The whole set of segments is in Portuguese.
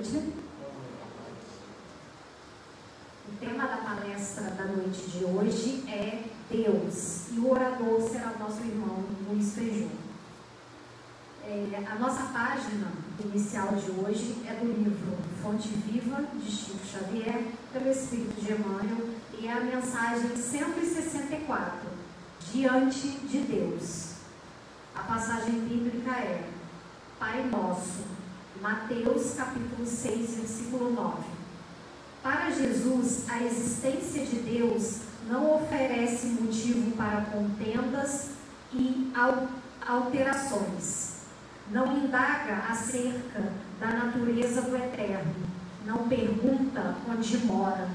noite. O tema da palestra da noite de hoje é Deus e o orador será o nosso irmão Luiz Feijão. É, a nossa página inicial de hoje é do livro Fonte Viva, de Chico Xavier, pelo Espírito de Emmanuel, e é a mensagem 164, Diante de Deus. A passagem bíblica é Pai Nosso, Mateus capítulo 6, versículo 9. Para Jesus, a existência de Deus não oferece motivo para contendas e alterações. Não indaga acerca da natureza do eterno. Não pergunta onde mora.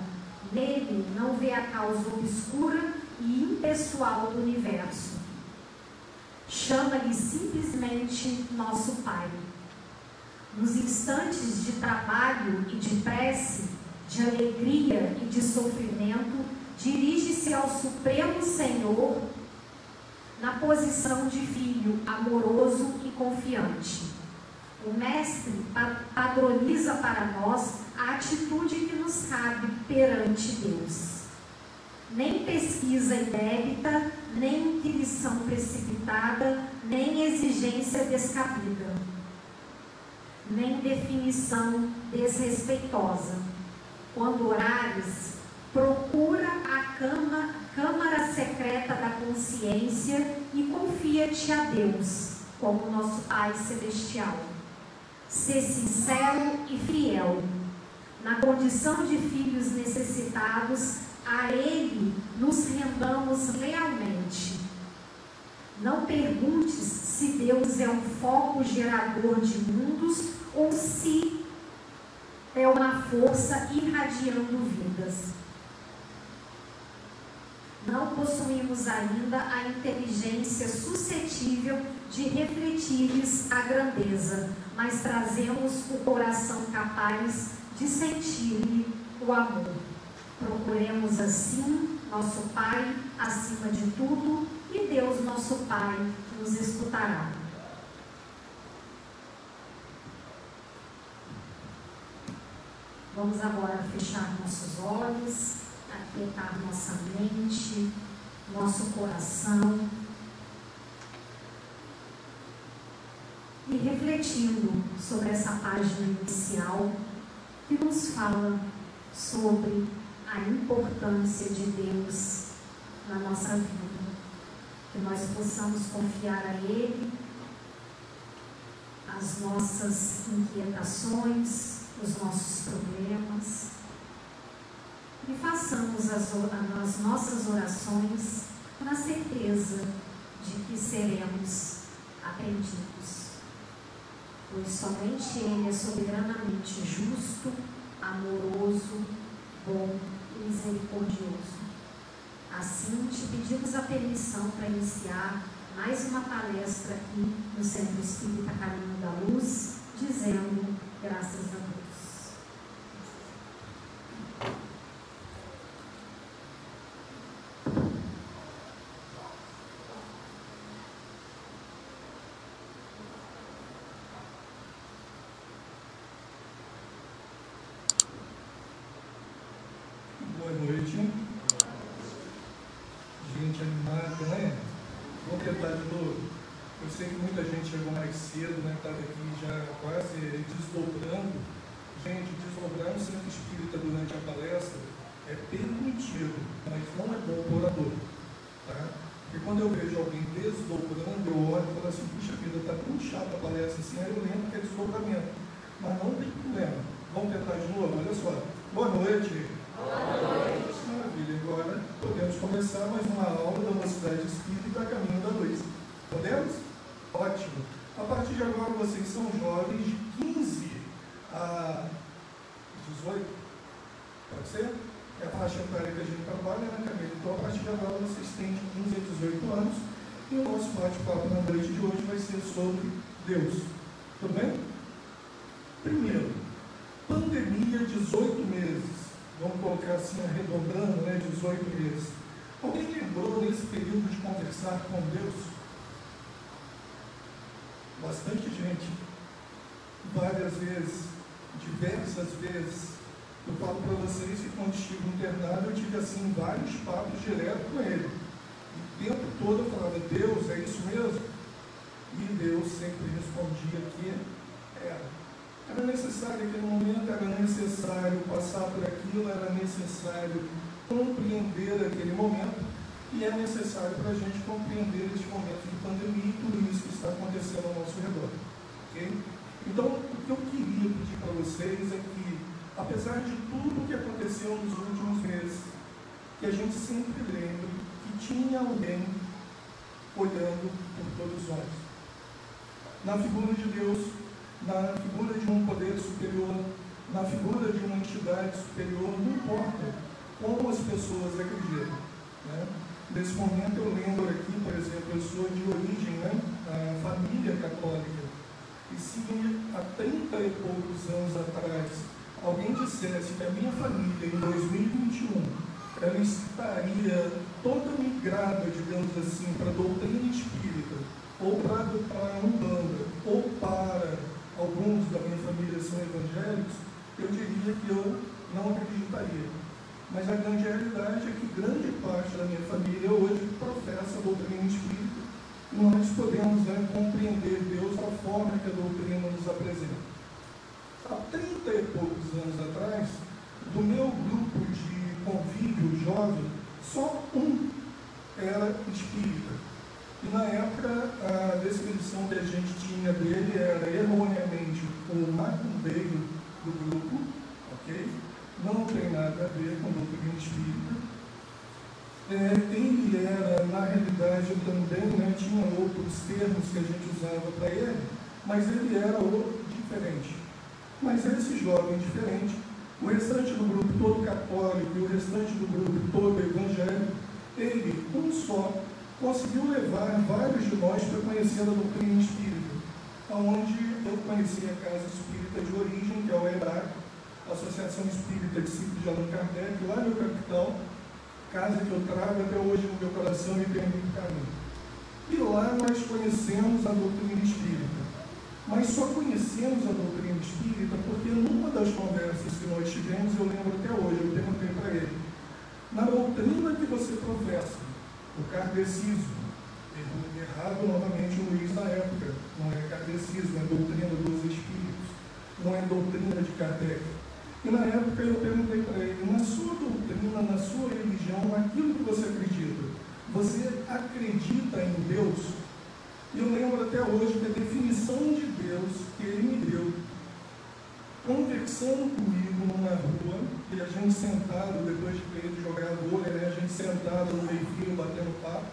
Nele não vê a causa obscura e impessoal do universo. Chama-lhe simplesmente nosso Pai nos instantes de trabalho e de prece, de alegria e de sofrimento, dirige-se ao Supremo Senhor na posição de filho amoroso e confiante. O Mestre padroniza para nós a atitude que nos cabe perante Deus. Nem pesquisa indébita, nem inquirição precipitada, nem exigência descabida nem definição desrespeitosa. Quando orares, procura a cama, câmara secreta da consciência e confia-te a Deus, como nosso Pai Celestial. Ser sincero e fiel. Na condição de filhos necessitados, a Ele nos rendamos lealmente. Não perguntes se Deus é um foco gerador de mundos ou se é uma força irradiando vidas. Não possuímos ainda a inteligência suscetível de refletir-lhes a grandeza, mas trazemos o coração capaz de sentir-lhe o amor. Procuremos assim nosso Pai acima de tudo e Deus, nosso Pai, nos escutará. Vamos agora fechar nossos olhos, aquietar nossa mente, nosso coração. E refletindo sobre essa página inicial que nos fala sobre a importância de Deus na nossa vida. Que nós possamos confiar a Ele as nossas inquietações, os nossos problemas e façamos as, as nossas orações na certeza de que seremos atendidos. Pois somente Ele é soberanamente justo, amoroso, bom e misericordioso. Assim, te pedimos a permissão para iniciar mais uma palestra aqui no Centro Espírita Caminho da Luz, dizendo graças a Deus. Boa noite. sei que muita gente chegou mais cedo, né, que estava aqui já quase desdobrando. Gente, desdobrar um centro espírita durante a palestra é permitido, mas não é bom para orador. Tá? Porque quando eu vejo alguém desdobrando, eu olho e falo assim, puxa vida, está tão chato a palestra assim, aí eu lembro que é desdobramento. Mas não tem problema. Vamos tentar de novo, olha só. Boa noite. Boa noite. Maravilha, agora podemos começar mais uma aula da Universidade Espírita Caminho da Luz. Podemos? são jovens de 15 a 18, pode ser? É a faixa etária que a gente trabalha né, na cabeça. Então, a partir de agora, vocês têm de 15 a 18 anos. E o nosso bate-papo na noite de hoje vai ser sobre Deus. Tudo bem? Primeiro, pandemia 18 meses. Vamos colocar assim, arredondando, né? 18 meses. Alguém lembrou nesse período de conversar com Deus? Bastante gente várias vezes, diversas vezes. Eu falo para vocês que quando estive internado, eu tive assim vários papos direto com ele. O tempo todo eu falava, Deus, é isso mesmo? E Deus sempre respondia que era. Era necessário aquele momento, era necessário passar por aquilo, era necessário compreender aquele momento e é necessário para a gente compreender este momento de pandemia e tudo isso que está acontecendo ao nosso redor. ok? Então, o que eu queria pedir para vocês é que, apesar de tudo que aconteceu nos últimos meses, que a gente sempre lembre que tinha alguém olhando por todos nós. Na figura de Deus, na figura de um poder superior, na figura de uma entidade superior, não importa como as pessoas acreditam. Né? Nesse momento eu lembro aqui, por exemplo, eu sou de origem, né, família católica. E se há 30 e poucos anos atrás alguém dissesse que a minha família em 2021 ela estaria toda migrada, digamos assim, para a doutrina espírita, ou para a Umbanda, ou para alguns da minha família são evangélicos, eu diria que eu não acreditaria. Mas a grande realidade é que grande parte da minha família hoje professa a doutrina espírita nós podemos né, compreender Deus da forma que a doutrina nos apresenta. Há 30 e poucos anos atrás, do meu grupo de convívio jovem, só um era espírita. E na época, a descrição que a gente tinha dele era erroneamente um macumbeiro do grupo, ok? não tem nada a ver com doutrina espírita. É, ele era, na realidade, também, né, tinha outros termos que a gente usava para ele, mas ele era o diferente. Mas esse jovem diferente, o restante do grupo todo católico e o restante do grupo todo evangélico, ele, um só, conseguiu levar vários de nós para conhecer a doutrina espírita, onde eu conheci a casa espírita de origem, que é o EBRAC, Associação Espírita Discípulos de Allan Kardec, lá no capital, casa que eu trago até hoje no meu coração e muito caminho. E lá nós conhecemos a doutrina espírita. Mas só conhecemos a doutrina espírita porque numa das conversas que nós tivemos, eu lembro até hoje, eu perguntei para ele, na doutrina que você professa, o kardecismo, errado novamente o Luiz na época, não é kardecismo, é doutrina dos espíritos, não é doutrina de Kardec. E na época eu perguntei para ele, na sua doutrina, na sua religião, naquilo que você acredita, você acredita em Deus? E eu lembro até hoje que a definição de Deus que ele me deu, conversando comigo numa rua, e a gente sentado, depois de ter ido jogar vôlei, né, a gente sentado no meio-fio, batendo papo,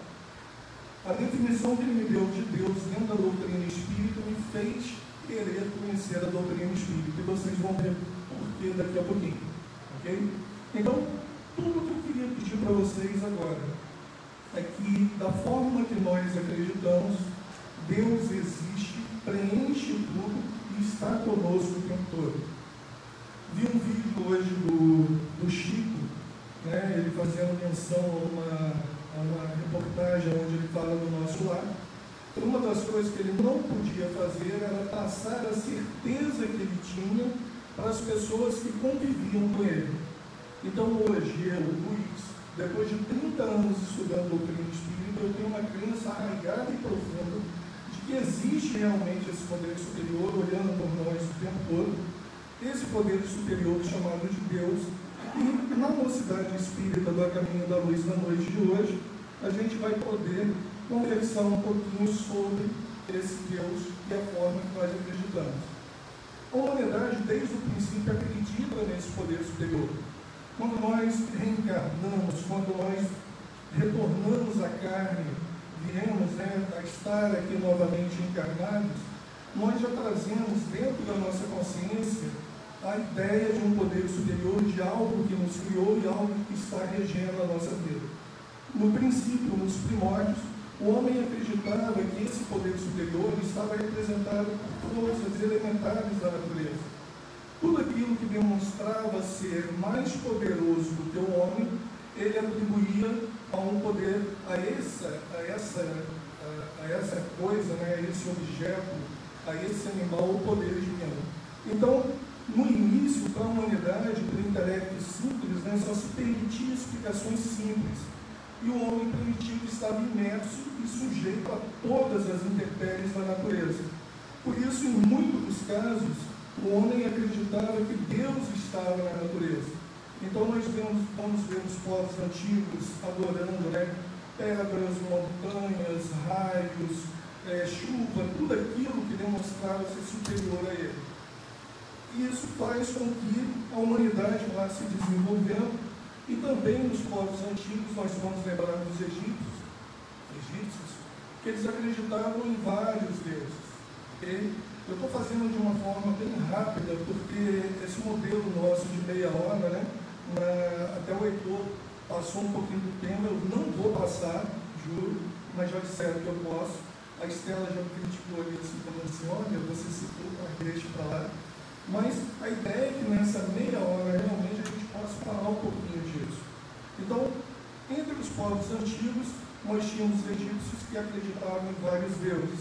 a definição que ele me deu de Deus dentro da doutrina espírita me fez querer conhecer a doutrina espírita. E vocês vão ver porque daqui a pouquinho. Ok? Então, tudo que eu queria pedir para vocês agora é que, da forma que nós acreditamos, Deus existe, preenche tudo e está conosco o tempo todo. Vi um vídeo hoje do, do Chico, né, ele fazendo menção a uma, a uma reportagem onde ele fala do nosso lar. Uma das coisas que ele não podia fazer era passar a certeza que ele tinha para as pessoas que conviviam com ele. Então hoje eu, Luiz, depois de 30 anos estudando doutrina espírita, eu tenho uma crença arraigada e profunda de que existe realmente esse poder superior olhando por nós o tempo todo, esse poder superior chamado de Deus. E na mocidade espírita do Caminho da Luz na noite de hoje, a gente vai poder conversar um pouquinho sobre esse Deus e a forma que nós acreditamos. A humanidade, desde o princípio, acredita nesse poder superior. Quando nós reencarnamos, quando nós retornamos à carne, viemos né, a estar aqui novamente encarnados, nós já trazemos dentro da nossa consciência a ideia de um poder superior, de algo que nos criou e algo que está regendo a nossa vida. No princípio, nos primórdios, o homem acreditava que esse poder superior estava representado por forças elementares da natureza. Tudo aquilo que demonstrava ser mais poderoso do que o homem, ele atribuía a um poder, a essa, a essa, a, a essa coisa, né, a esse objeto, a esse animal, o poder divino. Então, no início, para a humanidade, para o intelecto simples, né, só se permitia explicações simples. E o homem primitivo estava imerso e sujeito a todas as intempéries da natureza. Por isso, em muitos casos, o homem acreditava que Deus estava na natureza. Então nós vemos, vamos ver os povos antigos adorando né, pedras, montanhas, raios, é, chuva, tudo aquilo que demonstrava ser superior a ele. E isso faz com que a humanidade vá se desenvolvendo e também nos povos antigos, nós vamos lembrar dos egípcios, egípcios que eles acreditavam em vários deuses. Okay? Eu estou fazendo de uma forma bem rápida, porque esse modelo nosso de meia hora, né, até o Heitor passou um pouquinho do tema, eu não vou passar, juro, mas já disseram que eu posso. A Estela já me criticou ali, assim, falando assim, olha, você citou, mas deixa para lá. Mas a ideia é que nessa meia hora realmente a gente possa falar um pouquinho disso. Então, entre os povos antigos, nós tínhamos egípcios que acreditavam em vários deuses.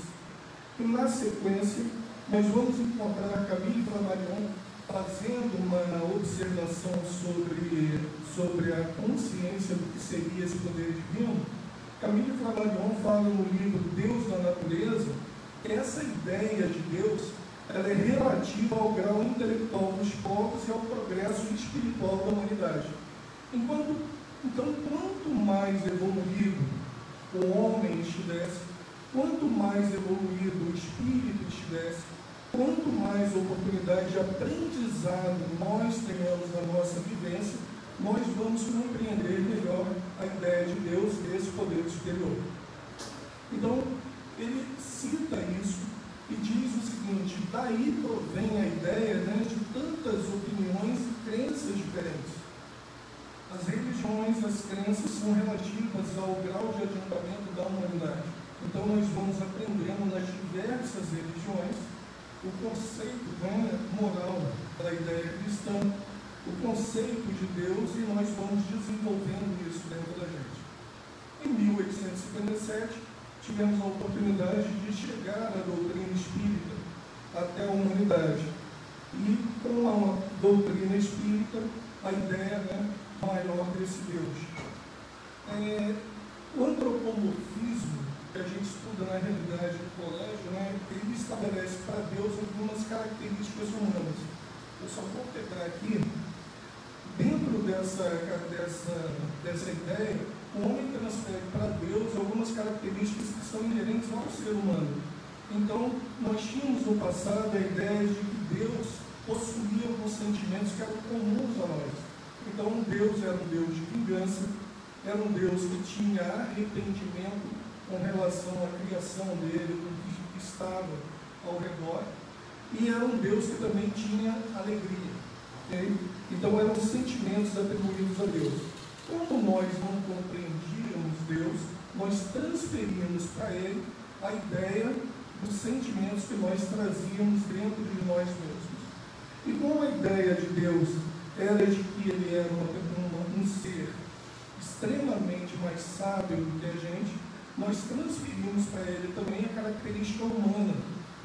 E na sequência, nós vamos encontrar Camille Flammarion fazendo uma observação sobre, sobre a consciência do que seria esse poder divino Camille Flammarion fala no livro Deus na Natureza que essa ideia de Deus ela é relativa ao grau intelectual dos povos e ao progresso espiritual da humanidade. Enquanto, então, quanto mais evoluído o homem estivesse, quanto mais evoluído o espírito estivesse, quanto mais oportunidade de aprendizado nós tenhamos na nossa vivência, nós vamos compreender melhor a ideia de Deus e esse poder superior. Então, ele cita isso e diz o seguinte: daí provém a ideia né, de tantas opiniões e crenças diferentes. As religiões, as crenças são relativas ao grau de adiantamento da humanidade. Então, nós vamos aprendendo nas diversas religiões o conceito né, moral da ideia cristã, o conceito de Deus e nós vamos desenvolvendo isso dentro da gente. Em 1857, tivemos a oportunidade de chegar à doutrina espírita até a humanidade. E com a doutrina espírita, a ideia né, maior desse Deus. É, o antropomorfismo, que a gente estuda na realidade do colégio, né, ele estabelece para Deus algumas características humanas. Eu só vou pegar aqui dentro dessa, dessa, dessa ideia, o homem transfere para Deus algumas características que são inerentes ao ser humano. Então, nós tínhamos no passado a ideia de que Deus possuía alguns sentimentos que eram comuns a nós. Então, Deus era um Deus de vingança, era um Deus que tinha arrependimento com relação à criação dele, do que estava ao redor, e era um Deus que também tinha alegria. Okay? Então eram sentimentos atribuídos a Deus. Como nós não compreendíamos Deus, nós transferíamos para Ele a ideia dos sentimentos que nós trazíamos dentro de nós mesmos. E como a ideia de Deus era de que Ele era um, um ser extremamente mais sábio do que a gente, nós transferimos para Ele também a característica humana.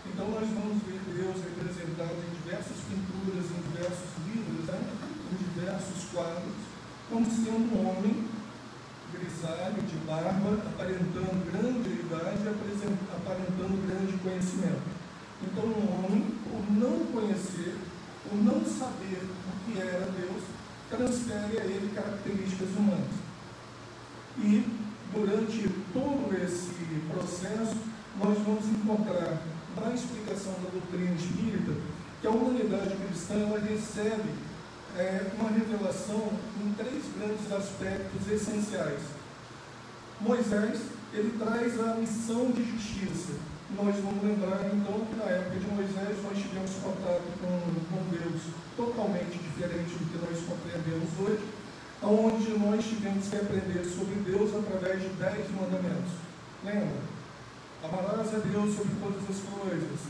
Então nós vamos ver Deus representado em diversas pinturas, em diversos livros? Em diversos quadros, como sendo um homem grisalho, de barba, aparentando grande idade e aparentando grande conhecimento. Então, um homem, por não conhecer, por não saber o que era Deus, transfere a ele características humanas. E, durante todo esse processo, nós vamos encontrar na explicação da doutrina espírita que a humanidade cristã recebe é, uma revelação em três grandes aspectos essenciais. Moisés, ele traz a missão de justiça. Nós vamos lembrar então que na época de Moisés nós tivemos contato com, com Deus totalmente diferente do que nós compreendemos hoje, onde nós tivemos que aprender sobre Deus através de dez mandamentos. Lembra? Amarás a Deus sobre todas as coisas.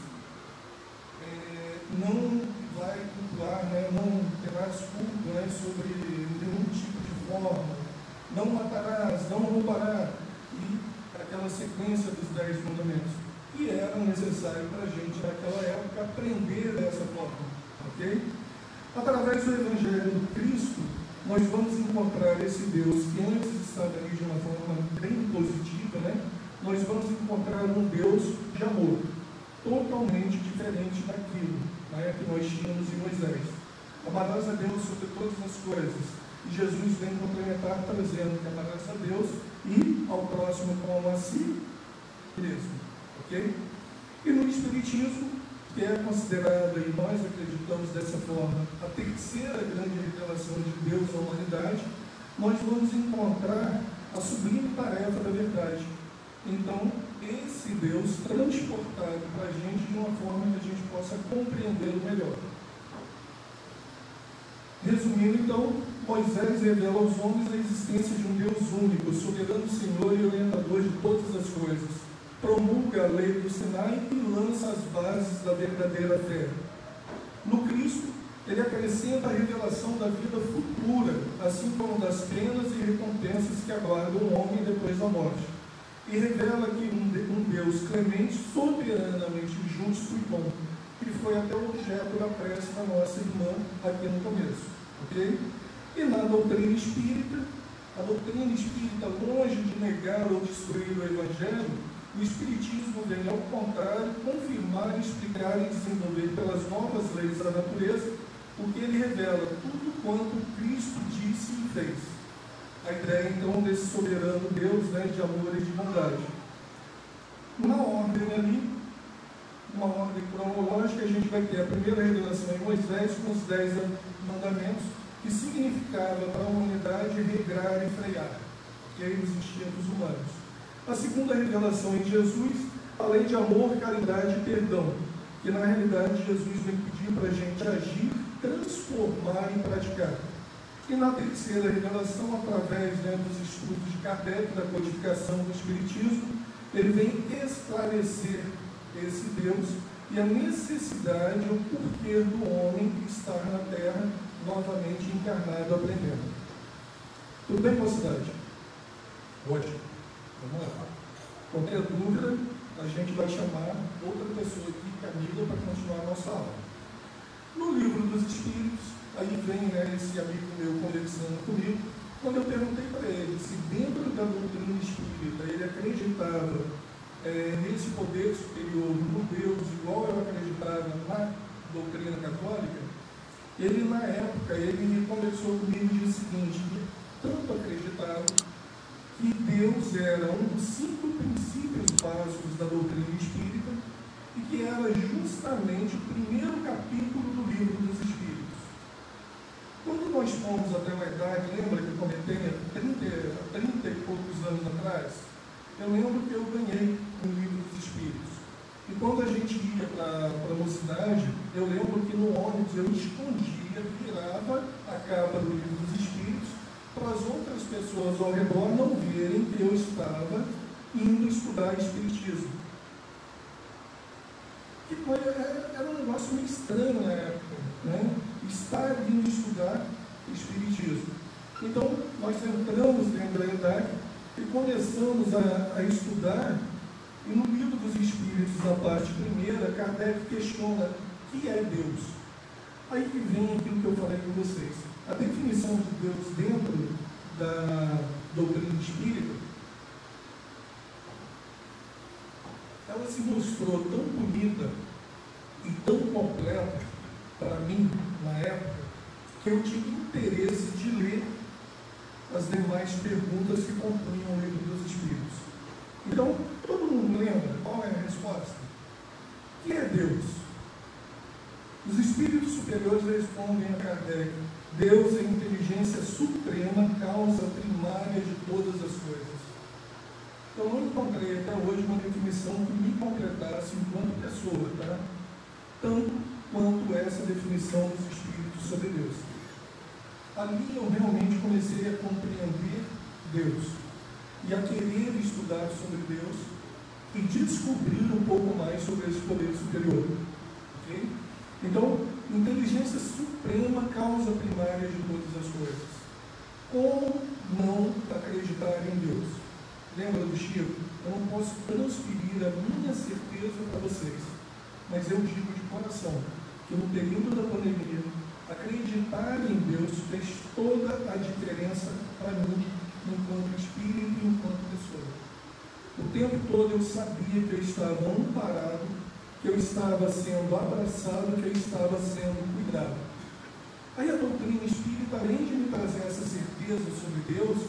É, não vai cultuar, né, não terás culto né, sobre nenhum tipo de forma, não matarás, não roubarás, e aquela sequência dos dez mandamentos, que era necessário para a gente naquela época aprender dessa forma, ok? Através do Evangelho do Cristo, nós vamos encontrar esse Deus que antes estava ali de uma forma bem positiva, né? nós vamos encontrar um Deus de amor, totalmente diferente daquilo né, que nós tínhamos em Moisés. Amarás a Deus sobre todas as coisas. E Jesus vem complementar trazendo que amarás a Deus e ao próximo como a si mesmo. Ok? E no Espiritismo, que é considerado, e nós acreditamos dessa forma, a terceira grande revelação de Deus à humanidade, nós vamos encontrar a sublime tarefa da verdade. Então, esse Deus transportado para a gente de uma forma que a gente possa compreendê-lo melhor. Resumindo, então, Moisés revela aos homens a existência de um Deus único, soberano Senhor e orientador de todas as coisas. Promulga a lei do Sinai e lança as bases da verdadeira fé. No Cristo, ele acrescenta a revelação da vida futura, assim como das penas e recompensas que aguardam o homem depois da morte e revela que um, Deus clemente, soberanamente justo e bom, que foi até o objeto da prece da nossa irmã aqui no começo. Ok? E na doutrina espírita, a doutrina espírita, longe de negar ou destruir o Evangelho, o Espiritismo vem, ao contrário, confirmar, explicar e desenvolver pelas novas leis da natureza o que ele revela, tudo quanto Cristo disse e fez a ideia então desse soberano Deus né, de amor e de bondade. Na ordem ali, uma ordem cronológica, a gente vai ter a primeira revelação em Moisés com os dez mandamentos, que significava para a humanidade regrar e frear, que aí os instintos humanos. A segunda revelação em Jesus, a lei de amor, caridade e perdão, que na realidade Jesus vem pedir para a gente agir, transformar e praticar. E na terceira revelação, através né, dos estudos de Kardec, da codificação do Espiritismo, ele vem esclarecer esse Deus e a necessidade, o porquê do homem estar na Terra novamente encarnado, aprendendo. Tudo bem, mocidade? Ótimo. Vamos lá. Qualquer dúvida, a gente vai chamar outra pessoa aqui, Camila, para continuar a nossa aula. No livro dos Espíritos, Aí vem né, esse amigo meu conversando comigo, quando eu perguntei para ele se dentro da doutrina espírita ele acreditava é, nesse poder superior, no Deus, igual eu acreditava na doutrina católica, ele na época, ele conversou comigo e disse o seguinte, tanto acreditava que Deus era um dos cinco princípios básicos da doutrina espírita e que era justamente o primeiro capítulo do livro dos Espíritos nós fomos até uma idade, lembra que eu comentei há 30, 30 e poucos anos atrás? Eu lembro que eu ganhei um livro dos Espíritos. E quando a gente ia para a mocidade, eu lembro que no ônibus eu escondia, virava a capa do livro dos Espíritos para as outras pessoas ao redor não verem que eu estava indo estudar Espiritismo. Que foi, era, era um negócio meio estranho na época. Né? está vindo estudar Espiritismo. Então, nós entramos dentro da idade e começamos a, a estudar, e no livro dos Espíritos, a parte primeira, Kardec questiona o que é Deus. Aí que vem aquilo que eu falei com vocês. A definição de Deus dentro da doutrina espírita, ela se mostrou tão bonita e tão completa para mim, na época, que eu tive interesse de ler as demais perguntas que compunham o livro dos Espíritos. Então, todo mundo lembra qual é a resposta? O que é Deus? Os espíritos superiores respondem a Kardec: Deus é a inteligência suprema, causa primária de todas as coisas. Eu não encontrei até hoje uma definição que me completasse enquanto pessoa, tá? Tanto quanto essa definição dos Espíritos sobre Deus. Ali eu realmente comecei a compreender Deus e a querer estudar sobre Deus e descobrir um pouco mais sobre esse poder superior. Okay? Então, inteligência suprema, causa primária de todas as coisas. Como não acreditar em Deus? Lembra do Chico? Eu não posso transferir a minha certeza para vocês, mas eu digo de coração que no período da pandemia, Acreditar em Deus fez toda a diferença para mim, enquanto espírito e enquanto pessoa. O tempo todo eu sabia que eu estava amparado, que eu estava sendo abraçado, que eu estava sendo cuidado. Aí a doutrina espírita, além de me trazer essa certeza sobre Deus,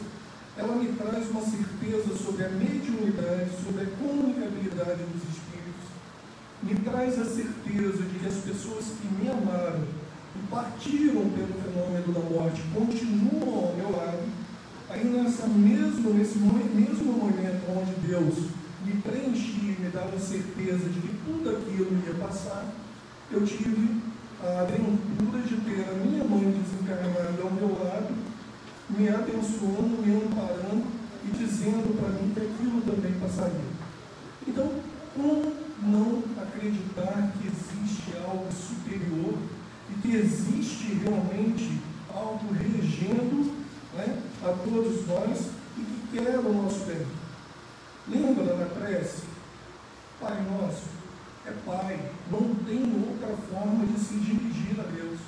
ela me traz uma certeza sobre a mediunidade, sobre a comunicabilidade dos espíritos, me traz a certeza de que as pessoas que me amaram, partiram pelo fenômeno da morte continuam ao meu lado, aí nessa mesmo, nesse mesmo momento onde Deus me preenchia e me dava certeza de que tudo aquilo ia passar, eu tive a aventura de ter a minha mãe desencarnada ao meu lado, me abençoando, me amparando e dizendo para mim que aquilo também passaria. Então, como não acreditar que existe algo superior e que existe realmente algo regendo né, a todos nós e que quer o nosso bem? Lembra da prece? Pai nosso, é Pai, não tem outra forma de se dirigir a Deus.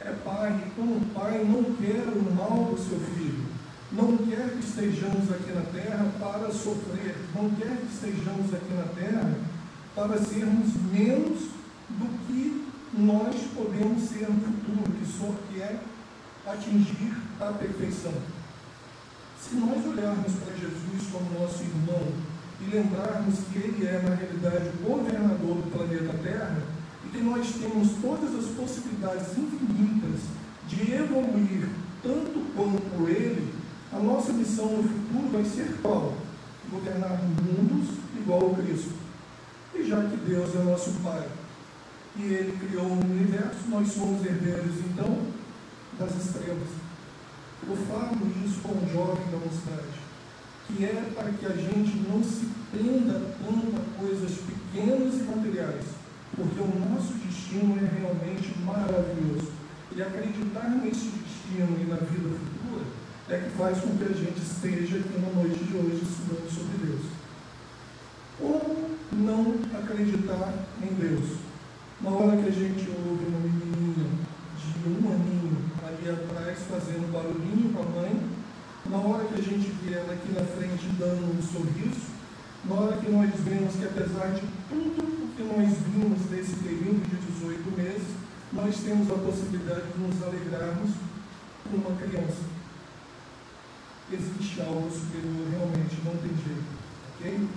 É Pai, e como Pai não quer o mal do seu filho, não quer que estejamos aqui na terra para sofrer, não quer que estejamos aqui na terra para sermos menos do que nós podemos ser no futuro, que só quer atingir a perfeição. Se nós olharmos para Jesus como nosso irmão e lembrarmos que ele é, na realidade, o governador do planeta Terra e que nós temos todas as possibilidades infinitas de evoluir tanto quanto ele, a nossa missão no futuro vai ser qual? Governar mundos igual ao Cristo. E já que Deus é nosso Pai e Ele criou o universo, nós somos herdeiros então das estrelas. Eu falo isso com um jovem da mocidade que é para que a gente não se prenda tanto a coisas pequenas e materiais, porque o nosso destino é realmente maravilhoso. E acreditar nesse destino e na vida futura é que faz com que a gente esteja aqui na noite de hoje estudando sobre Deus. Como não acreditar em Deus? Na hora que a gente ouve uma menininha de um aninho ali atrás fazendo barulhinho com a mãe, na hora que a gente vê ela aqui na frente dando um sorriso, na hora que nós vemos que apesar de tudo o que nós vimos nesse período de 18 meses, nós temos a possibilidade de nos alegrarmos com uma criança. Existe algo superior, realmente, não tem jeito. Ok?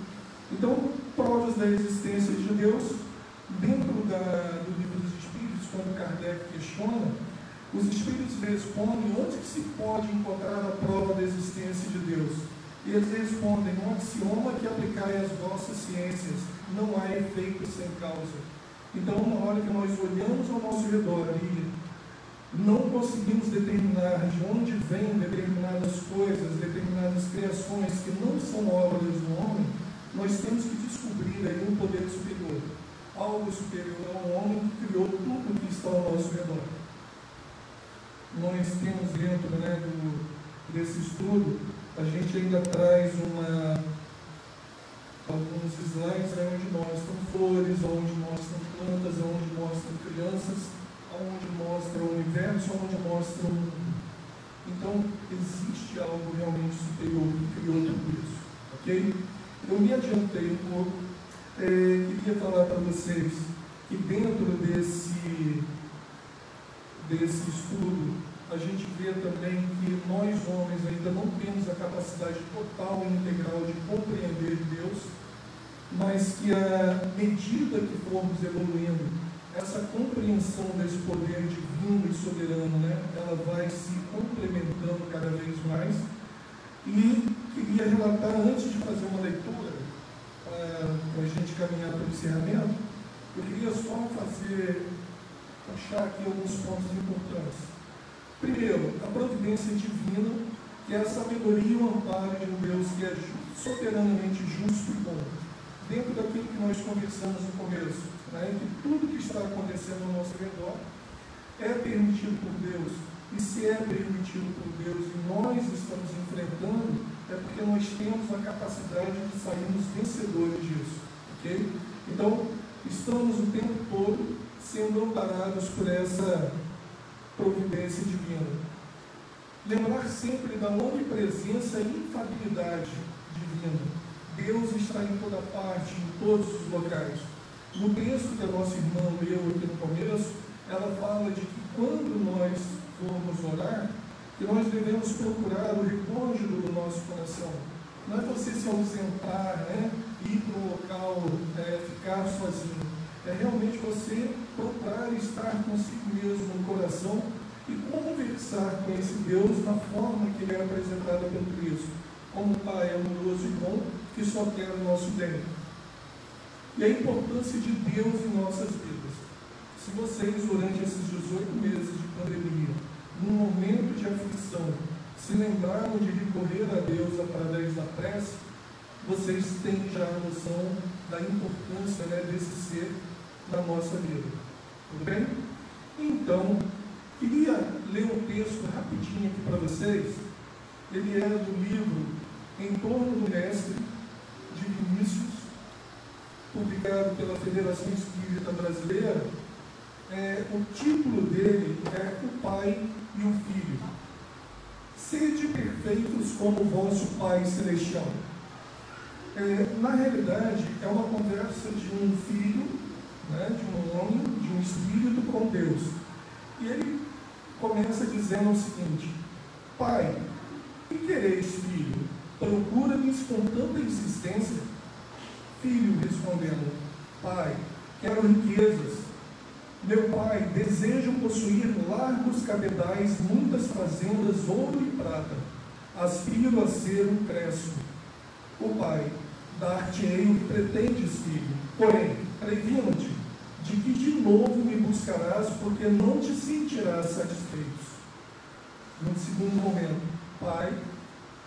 Então, provas da existência de Deus, dentro da, do livro dos Espíritos, quando Kardec questiona, os Espíritos respondem onde que se pode encontrar a prova da existência de Deus. E eles respondem, um axioma que aplicai às vossas ciências, não há efeito sem causa. Então, na hora que nós olhamos ao nosso redor e não conseguimos determinar de onde vêm determinadas coisas, determinadas criações que não são obras do homem, nós temos que descobrir aí um poder superior. Algo superior ao homem que criou tudo que está ao nosso redor nós temos dentro né, do, desse estudo, a gente ainda traz uma, alguns slides né, onde mostram flores, onde mostram plantas, onde mostram crianças, onde mostra o universo, onde mostra o mundo. Então, existe algo realmente superior que criou tudo isso. Ok? Eu me adiantei um pouco. É, queria falar para vocês que dentro desse desse estudo, a gente vê também que nós homens ainda não temos a capacidade total e integral de compreender Deus, mas que à medida que formos evoluindo, essa compreensão desse poder divino e soberano, né, ela vai se complementando cada vez mais. E queria relatar, antes de fazer uma leitura, para a gente caminhar para o encerramento, eu queria só fazer achar aqui alguns pontos importantes. Primeiro, a providência divina, que é a sabedoria e o amparo de um Deus que é soberanamente justo e bom. Dentro daquilo que nós conversamos no começo, né, que tudo que está acontecendo ao nosso redor é permitido por Deus. E se é permitido por Deus e nós estamos enfrentando, é porque nós temos a capacidade de sairmos vencedores disso. Ok? Então, estamos o tempo todo sendo amparados por essa providência divina. Lembrar sempre da onipresença e infabilidade divina. Deus está em toda parte, em todos os locais. No texto que a nossa irmã leu aqui no começo, ela fala de que quando nós formos orar, que nós devemos procurar o recôndito do nosso coração. Não é você se ausentar, né? ir para um local, é, ficar sozinho. É realmente você procurar estar consigo mesmo no coração e conversar com esse Deus na forma que ele é apresentado pelo Cristo, como Pai amoroso e bom que só quer o nosso bem. E a importância de Deus em nossas vidas. Se vocês, durante esses 18 meses de pandemia, num momento de aflição, se lembraram de recorrer a Deus através da prece, vocês têm já a noção da importância né, desse ser na nossa vida. Tudo bem? Então, queria ler um texto rapidinho aqui para vocês. Ele era do livro Em torno do Mestre, de Vinícius, publicado pela Federação Espírita Brasileira. É, o título dele é O Pai e o Filho. Sede perfeitos como vosso Pai Celestial. É, na realidade, é uma conversa de um filho, né, de um homem, de um espírito com Deus. E ele começa dizendo o seguinte: Pai, que quereis, filho? Procura-me com tanta insistência? Filho respondendo: Pai, quero riquezas meu pai, desejo possuir largos cabedais, muitas fazendas, ouro e prata. Aspiro a ser um. O pai, dar-te-ei o que pretendes, filho. Porém, previno-te de que de novo me buscarás, porque não te sentirás satisfeito. No segundo momento, pai,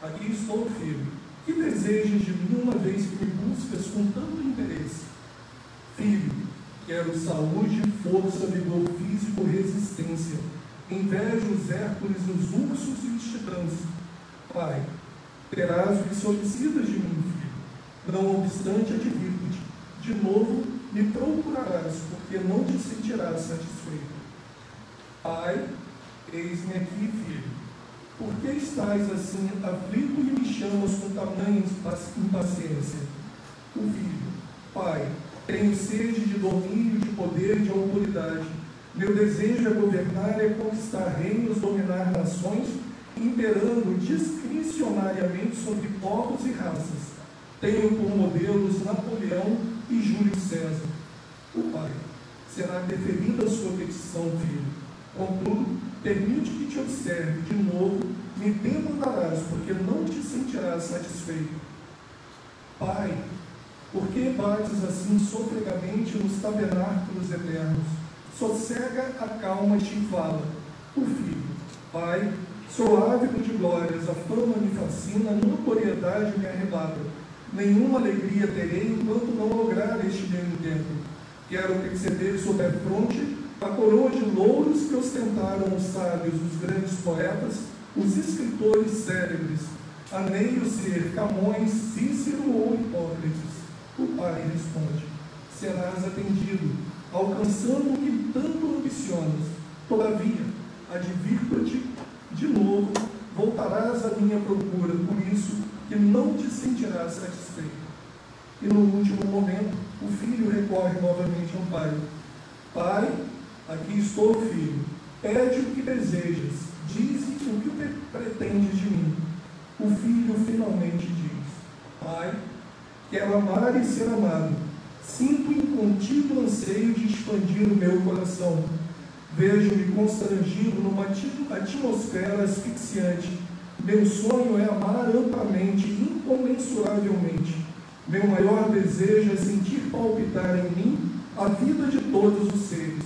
aqui estou, filho. Que desejas de mim uma vez que me buscas com tanto interesse? Filho, Quero saúde, força, vigor físico, resistência. Invejo os Hércules, os ursos e os titãs. Pai, terás o que solicitas de mim, filho. Não obstante, advirto-te. De novo me procurarás, porque não te sentirás satisfeito. Pai, eis-me aqui, filho. Por que estás assim aflito e me chamas com tamanha impaciência? O filho, Pai, tenho sede de domínio, de poder, de autoridade. Meu desejo é governar, é conquistar reinos, dominar nações, imperando discricionariamente sobre povos e raças. Tenho por modelos Napoleão e Júlio César. O Pai, será deferida a sua petição, filho. Contudo, permite que te observe de novo, me demandarás, porque não te sentirás satisfeito. Pai, por que bates assim sofregamente nos tabernáculos eternos? Sossega a calma e te fala. Por filho, Pai, sou ávido de glórias, a fama me fascina, notoriedade me arrebata. Nenhuma alegria terei enquanto não lograr este meu intento. Quero perceber sobre a fronte a coroa de louros que ostentaram os sábios, os grandes poetas, os escritores célebres. Aneio ser Camões, Cícero ou Hipócrates o pai responde: Serás atendido, alcançando o que tanto ambicionas. Todavia, advirto-te de novo, voltarás à minha procura, por isso que não te sentirás satisfeito. E no último momento, o filho recorre novamente ao pai: Pai, aqui estou, filho. Pede o que desejas, diz o que pretendes de mim. O filho finalmente diz: Pai, Quero amar e ser amado. Sinto incontido anseio de expandir o meu coração. Vejo-me constrangido numa atmosfera asfixiante. Meu sonho é amar amplamente, incomensuravelmente. Meu maior desejo é sentir palpitar em mim a vida de todos os seres.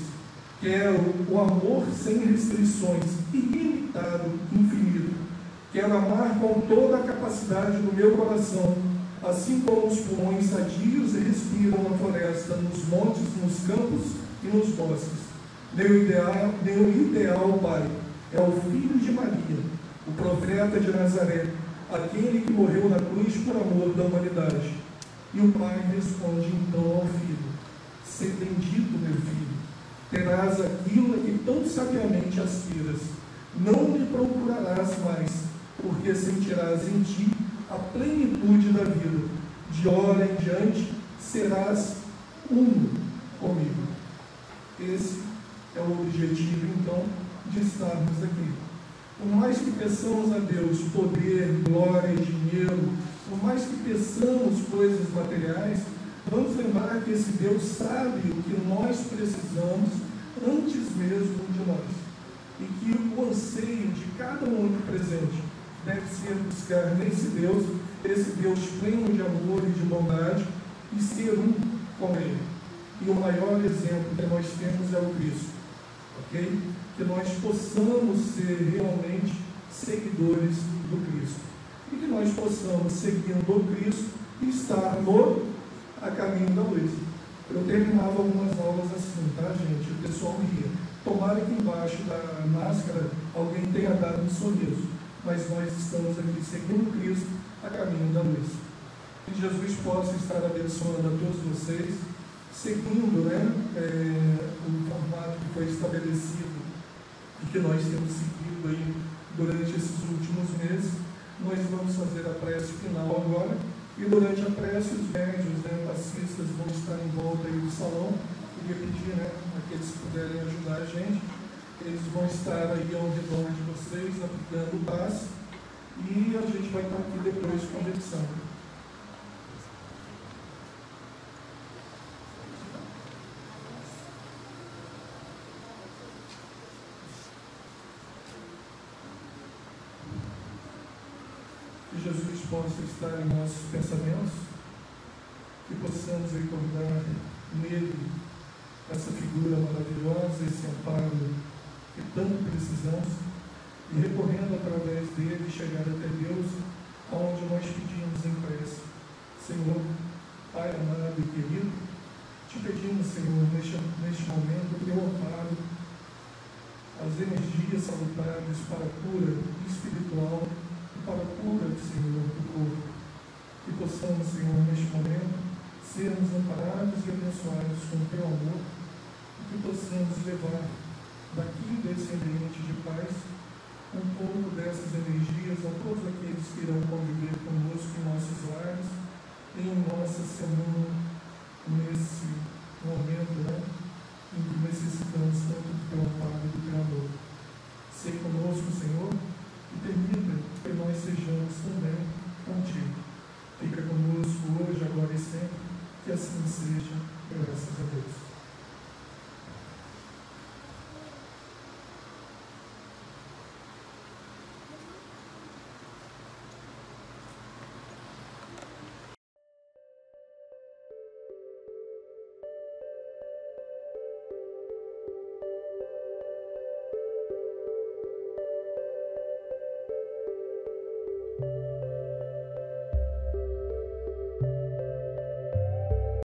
Quero o amor sem restrições, ilimitado, infinito. Quero amar com toda a capacidade do meu coração assim como os pulmões sadios respiram na floresta, nos montes, nos campos e nos bosques. Meu ideal, meu ideal, Pai, é o Filho de Maria, o profeta de Nazaré, aquele que morreu na cruz por amor da humanidade. E o Pai responde então ao Filho: Ser bendito, meu filho, terás aquilo que tão sabiamente aspiras. Não me procurarás mais, porque sentirás em ti a plenitude da vida. de hora em diante, serás uno comigo. Esse é o objetivo, então, de estarmos aqui. Por mais que peçamos a Deus poder, glória, dinheiro, por mais que peçamos coisas materiais, vamos lembrar que esse Deus sabe o que nós precisamos antes mesmo de nós. E que o anseio de cada um presente deve ser buscar nesse Deus, esse Deus pleno de amor e de bondade, e ser um com Ele. E o maior exemplo que nós temos é o Cristo. Ok? Que nós possamos ser realmente seguidores do Cristo. E que nós possamos, seguindo o Cristo, estar no a caminho da luz. Eu terminava algumas aulas assim, tá, gente? O pessoal ria. Tomara que embaixo da máscara alguém tenha dado um sorriso. Mas nós estamos aqui seguindo Cristo a caminho da luz. Que Jesus possa estar abençoando a todos vocês, seguindo né, é, o formato que foi estabelecido e que nós temos seguido aí durante esses últimos meses. Nós vamos fazer a prece final agora. E durante a prece, os médios, né, passistas vão estar em volta aí do salão. Queria pedir né, aqueles que puderem ajudar a gente. Eles vão estar aí ao redor de vocês, aplicando passe. E a gente vai estar aqui depois conversando. Jesus possa estar em nossos pensamentos, que possamos recordar nele essa figura maravilhosa, esse amparo que tanto precisamos, e recorrendo através dele chegar até Deus, aonde nós pedimos em prece. Senhor, Pai amado e querido, te pedimos, Senhor, neste, neste momento, o teu amparo, as energias salutares para a cura espiritual para a cura, Senhor, do corpo. Que possamos, Senhor, neste momento, sermos amparados e abençoados com o teu amor e que possamos levar daqui desse ambiente de paz, um pouco dessas energias a todos aqueles que irão conviver conosco em nossos lares, em nossa semana, nesse momento né, em que necessitamos tanto do teu e do Criador. amor. Sei conosco, Senhor, e permita que nós sejamos também contigo. Fica conosco hoje, agora e sempre, que assim seja, graças a Deus.